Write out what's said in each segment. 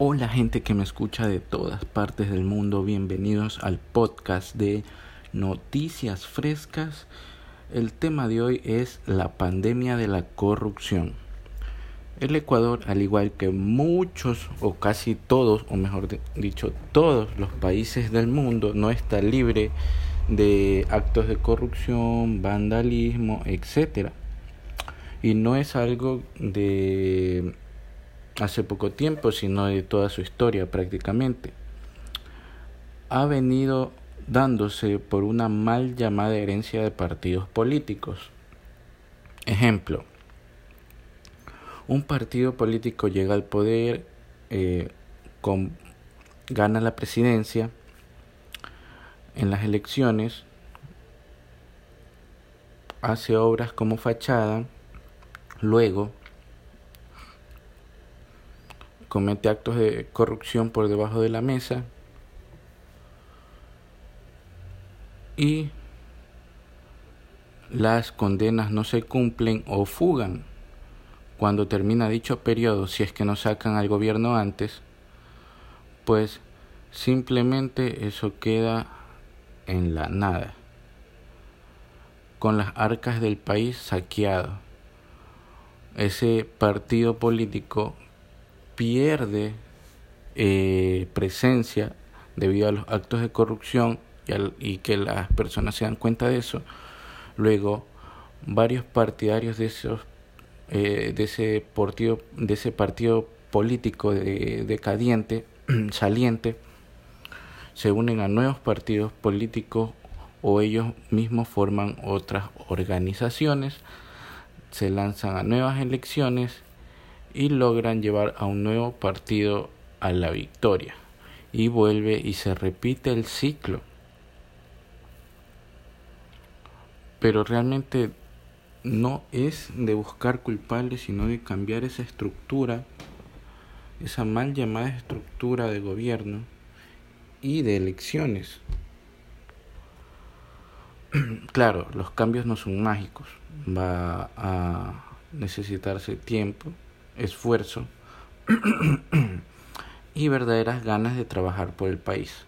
Hola gente que me escucha de todas partes del mundo, bienvenidos al podcast de Noticias Frescas. El tema de hoy es la pandemia de la corrupción. El Ecuador, al igual que muchos o casi todos, o mejor dicho, todos los países del mundo, no está libre de actos de corrupción, vandalismo, etc. Y no es algo de hace poco tiempo, sino de toda su historia prácticamente. Ha venido dándose por una mal llamada herencia de partidos políticos. Ejemplo, un partido político llega al poder, eh, con, gana la presidencia en las elecciones, hace obras como fachada, luego comete actos de corrupción por debajo de la mesa. Y las condenas no se cumplen o fugan. Cuando termina dicho periodo, si es que no sacan al gobierno antes, pues simplemente eso queda en la nada, con las arcas del país saqueado. Ese partido político pierde eh, presencia debido a los actos de corrupción y, que las personas se dan cuenta de eso. Luego, varios partidarios de esos eh, de ese partido de ese partido político decadiente saliente se unen a nuevos partidos políticos o ellos mismos forman otras organizaciones se lanzan a nuevas elecciones y logran llevar a un nuevo partido a la victoria. Y vuelve y se repite el ciclo. Pero realmente no es de buscar culpables, sino de cambiar esa estructura, esa mal llamada estructura de gobierno y de elecciones. claro, los cambios no son mágicos, va a necesitarse tiempo esfuerzo y verdaderas ganas de trabajar por el país.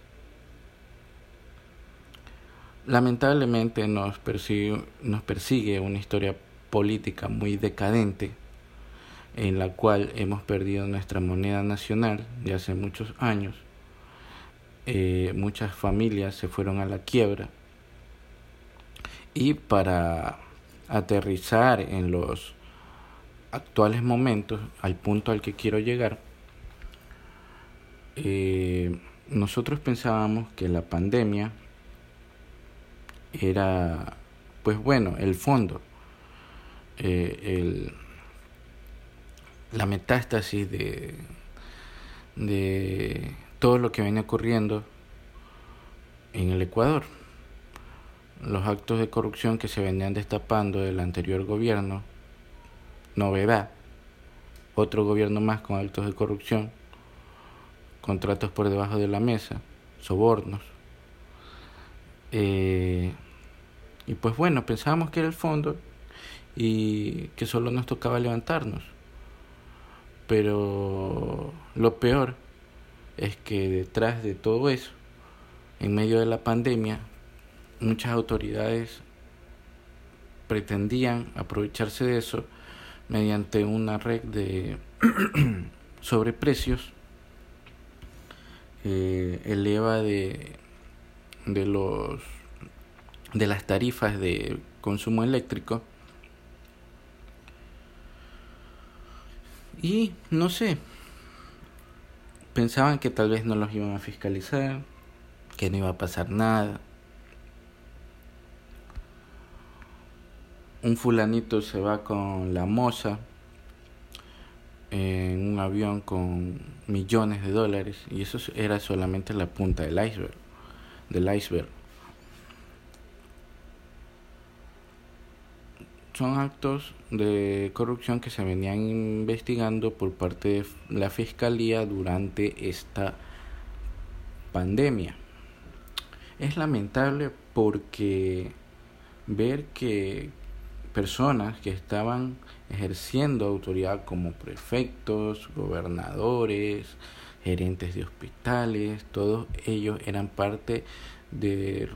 Lamentablemente nos persigue, una historia política muy decadente en la cual hemos perdido nuestra moneda nacional de hace muchos años. Eh, muchas familias se fueron a la quiebra y para aterrizar en los actuales momentos, al punto al que quiero llegar, eh, nosotros pensábamos que la pandemia era, pues bueno, el fondo, eh, el, la metástasis de, de todo lo que viene ocurriendo en el Ecuador. Los actos de corrupción que se venían destapando del anterior gobierno novedad, otro gobierno más con actos de corrupción, contratos por debajo de la mesa, sobornos. Eh, y pues bueno, pensábamos que era el fondo y que solo nos tocaba levantarnos. Pero lo peor es que detrás de todo eso, en medio de la pandemia, muchas autoridades pretendían aprovecharse de eso mediante una red de sobreprecios eh, eleva de, de los de las tarifas de consumo eléctrico. Y no sé pensaban que tal vez no los iban a fiscalizar que no iba a pasar nada un fulanito se va con la moza en un avión con millones de dólares y eso era solamente la punta del iceberg del iceberg. Son actos de corrupción que se venían investigando por parte de la fiscalía durante esta pandemia. Es lamentable porque ver que personas que estaban ejerciendo autoridad como prefectos, gobernadores, gerentes de hospitales, todos ellos eran parte de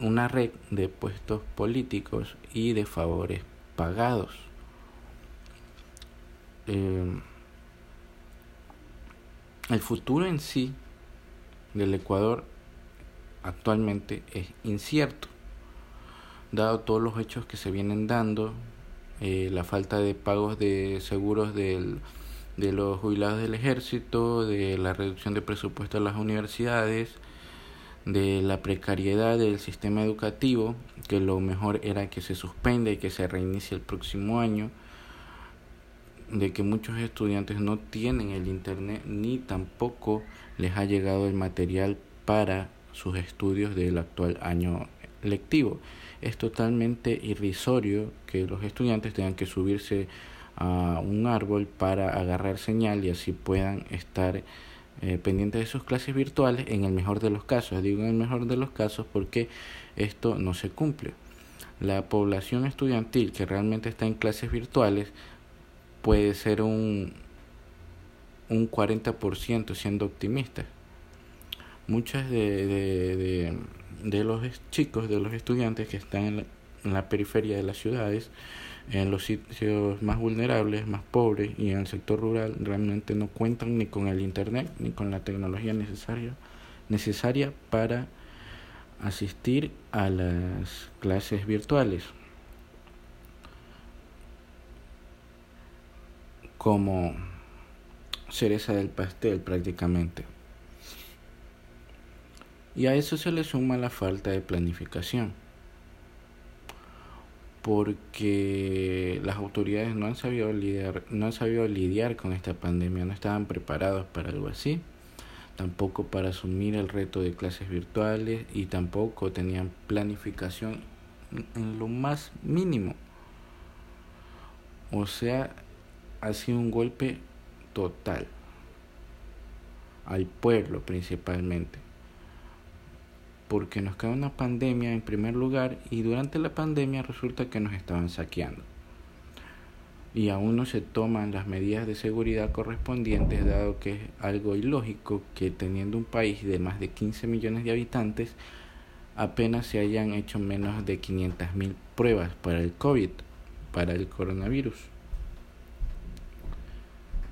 una red de puestos políticos y de favores pagados. Eh, el futuro en sí del Ecuador actualmente es incierto, dado todos los hechos que se vienen dando, eh, la falta de pagos de seguros del, de los jubilados del ejército, de la reducción de presupuesto a las universidades, de la precariedad del sistema educativo, que lo mejor era que se suspenda y que se reinicie el próximo año, de que muchos estudiantes no tienen el internet ni tampoco les ha llegado el material para sus estudios del actual año lectivo. Es totalmente irrisorio que los estudiantes tengan que subirse a un árbol para agarrar señal y así puedan estar eh, pendientes de sus clases virtuales en el mejor de los casos. Digo en el mejor de los casos porque esto no se cumple. La población estudiantil que realmente está en clases virtuales puede ser un, un 40% siendo optimista. Muchas de, de, de, los chicos, de los estudiantes que están en en la periferia de las ciudades, en los sitios más vulnerables, más pobres y en el sector rural realmente no cuentan ni con el internet ni con la tecnología necesaria necesaria para asistir a las clases virtuales. Como cereza del pastel prácticamente. Y a eso se le suma la falta de planificación porque las autoridades no han sabido lidiar, no han sabido lidiar con esta pandemia, no estaban preparados para algo así, tampoco para asumir el reto de clases virtuales y tampoco tenían planificación en lo más mínimo. O sea, ha sido un golpe total al pueblo principalmente porque nos cae una pandemia en primer lugar y durante la pandemia resulta que nos estaban saqueando. Y aún no se toman las medidas de seguridad correspondientes, dado que es algo ilógico que teniendo un país de más de 15 millones de habitantes, apenas se hayan hecho menos de 500.000 pruebas para el COVID, para el coronavirus.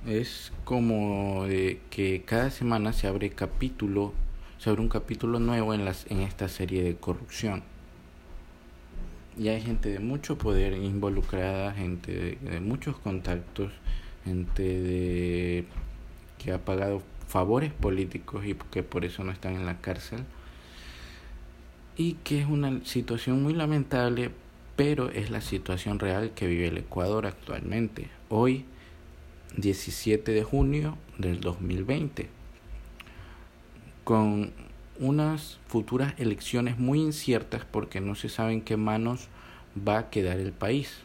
Es como de que cada semana se abre capítulo sobre un capítulo nuevo en, las, en esta serie de corrupción. Y hay gente de mucho poder involucrada, gente de, muchos contactos, gente de, que ha pagado favores políticos y que por eso no están en la cárcel. Y que es una situación muy lamentable, pero es la situación real que vive el Ecuador actualmente. Hoy, 17 de junio del 2020 con unas futuras elecciones muy inciertas porque no se sabe en qué manos va a quedar el país.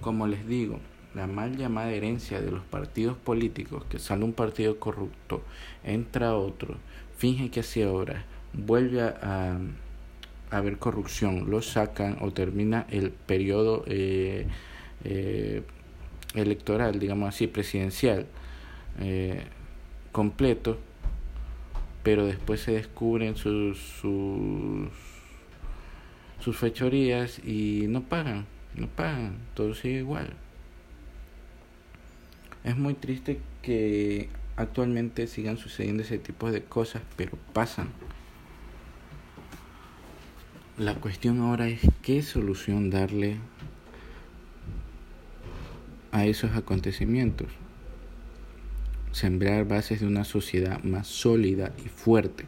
Como les digo, la mal llamada herencia de los partidos políticos, que sale un partido corrupto, entra otro, finge que hace obras, vuelve a, haber corrupción, lo sacan o termina el periodo eh, eh, electoral, digamos así, presidencial eh, completo, pero después se descubren sus, sus, sus fechorías y no pagan, no pagan, todo sigue igual. Es muy triste que actualmente sigan sucediendo ese tipo de cosas, pero pasan. La cuestión ahora es qué solución darle a esos acontecimientos. Sembrar bases de una sociedad más sólida y fuerte,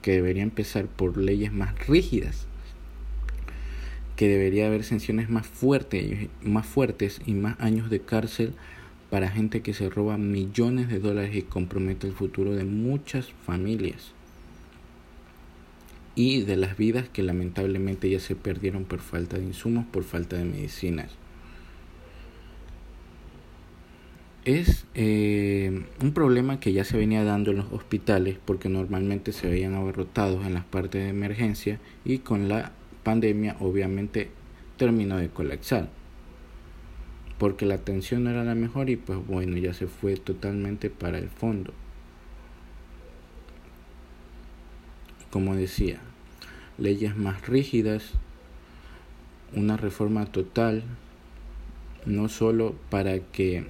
que debería empezar por leyes más rígidas, que debería haber sanciones más fuertes, más fuertes y más años de cárcel para gente que se roba millones de dólares y compromete el futuro de muchas familias y de las vidas que lamentablemente ya se perdieron por falta de insumos, por falta de medicinas. Es eh, un problema que ya se venía dando en los hospitales porque normalmente se veían abarrotados en las partes de emergencia y con la pandemia obviamente terminó de colapsar porque la atención no era la mejor y pues bueno, ya se fue totalmente para el fondo. Como decía, leyes más rígidas, una reforma total, no solo para que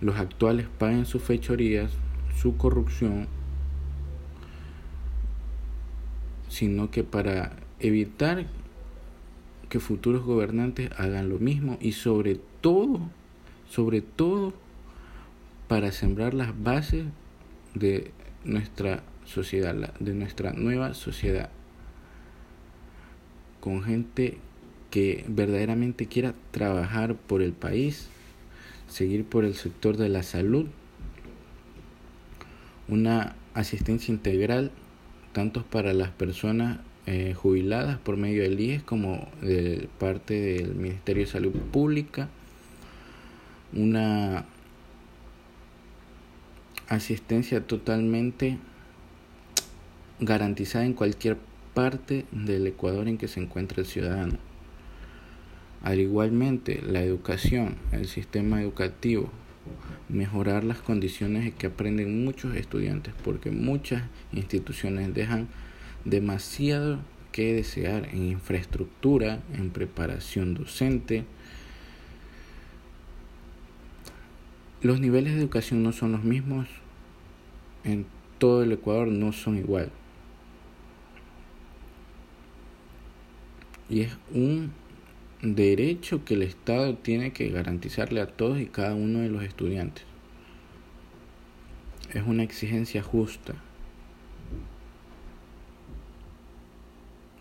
los actuales paguen sus fechorías, su corrupción, sino que para evitar que futuros gobernantes hagan lo mismo y sobre todo, sobre todo para sembrar las bases de nuestra sociedad, de nuestra nueva sociedad, con gente que verdaderamente quiera trabajar por el país, seguir por el sector de la salud, una asistencia integral tanto para las personas eh, jubiladas por medio del IES como de parte del Ministerio de Salud Pública, una asistencia totalmente garantizada en cualquier parte del Ecuador en que se encuentre el ciudadano. Al igualmente, la educación, el sistema educativo, mejorar las condiciones en que aprenden muchos estudiantes, porque muchas instituciones dejan demasiado que desear en infraestructura, en preparación docente. Los niveles de educación no son los mismos en todo el Ecuador, no son igual. Y es un derecho que el Estado tiene que garantizarle a todos y cada uno de los estudiantes. Es una exigencia justa.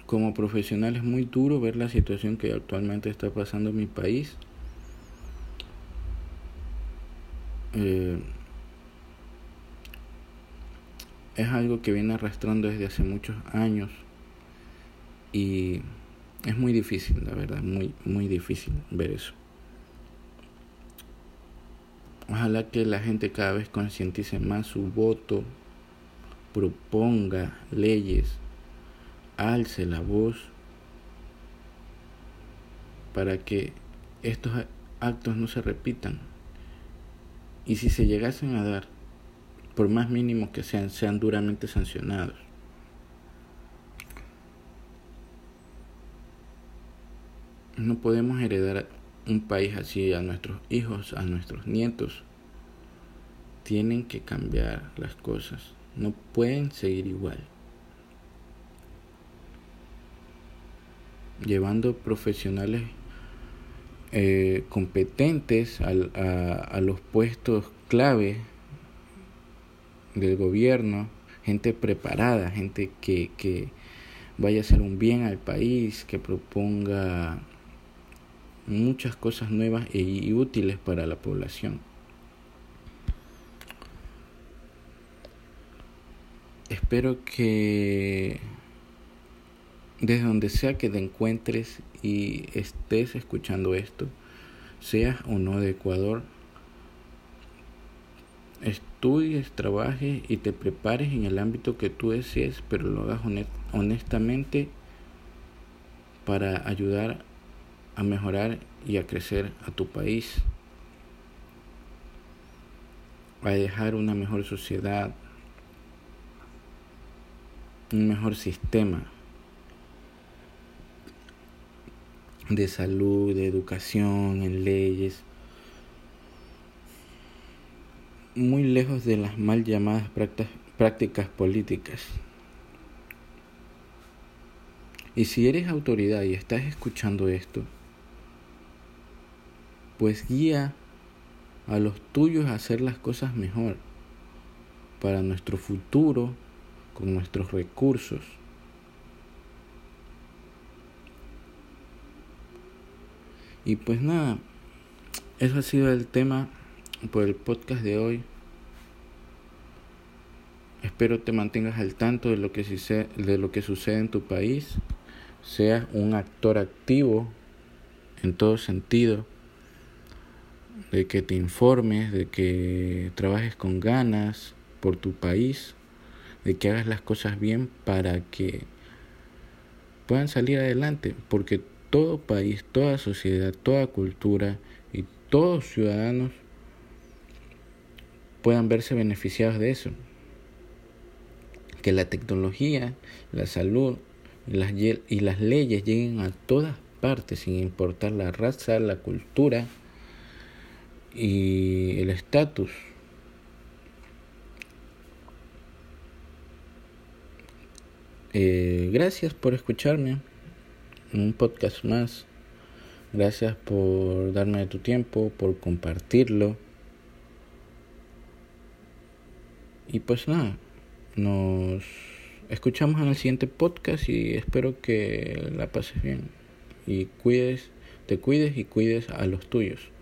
como profesional es muy duro ver la situación que actualmente está pasando en mi país. Eh, es algo que viene arrastrando desde hace muchos años y es muy difícil, la verdad, muy, muy difícil ver eso. Ojalá que la gente cada vez concientice más su voto, proponga leyes alce la voz para que estos actos no se repitan. Y si se llegasen a dar, por más mínimo que sean, sean duramente sancionados. No podemos heredar un país así a nuestros hijos, a nuestros nietos. Tienen que cambiar las cosas. No pueden seguir igual. llevando profesionales eh, competentes a, a, los puestos clave del gobierno, gente preparada, gente que, que vaya a hacer un bien al país, que proponga muchas cosas nuevas y útiles para la población. Espero que desde donde sea que te encuentres y estés escuchando esto, seas o no de Ecuador, estudies, trabajes y te prepares en el ámbito que tú desees, pero lo hagas honestamente para ayudar a mejorar y a crecer a tu país, a dejar una mejor sociedad, un mejor sistema de salud, de educación, en leyes, muy lejos de las mal llamadas prácticas políticas. Y si eres autoridad y estás escuchando esto, pues guía a los tuyos a hacer las cosas mejor para nuestro futuro con nuestros recursos. Y pues nada, eso ha sido el tema por el podcast de hoy. Espero te mantengas al tanto de lo que de lo que sucede en tu país. Seas un actor activo en todo sentido. De que te informes, de que trabajes con ganas por tu país, de que hagas las cosas bien para que puedan salir adelante. Porque todo país, toda sociedad, toda cultura y todos ciudadanos puedan verse beneficiados de eso. Que la tecnología, la salud las, y las leyes lleguen a todas partes sin importar la raza, la cultura y el estatus. Eh, gracias por escucharme en un podcast más. Gracias por darme tu tiempo, por compartirlo. Y pues nada, nos escuchamos en el siguiente podcast y espero que la pases bien. Y cuides, te cuides y cuides a los tuyos.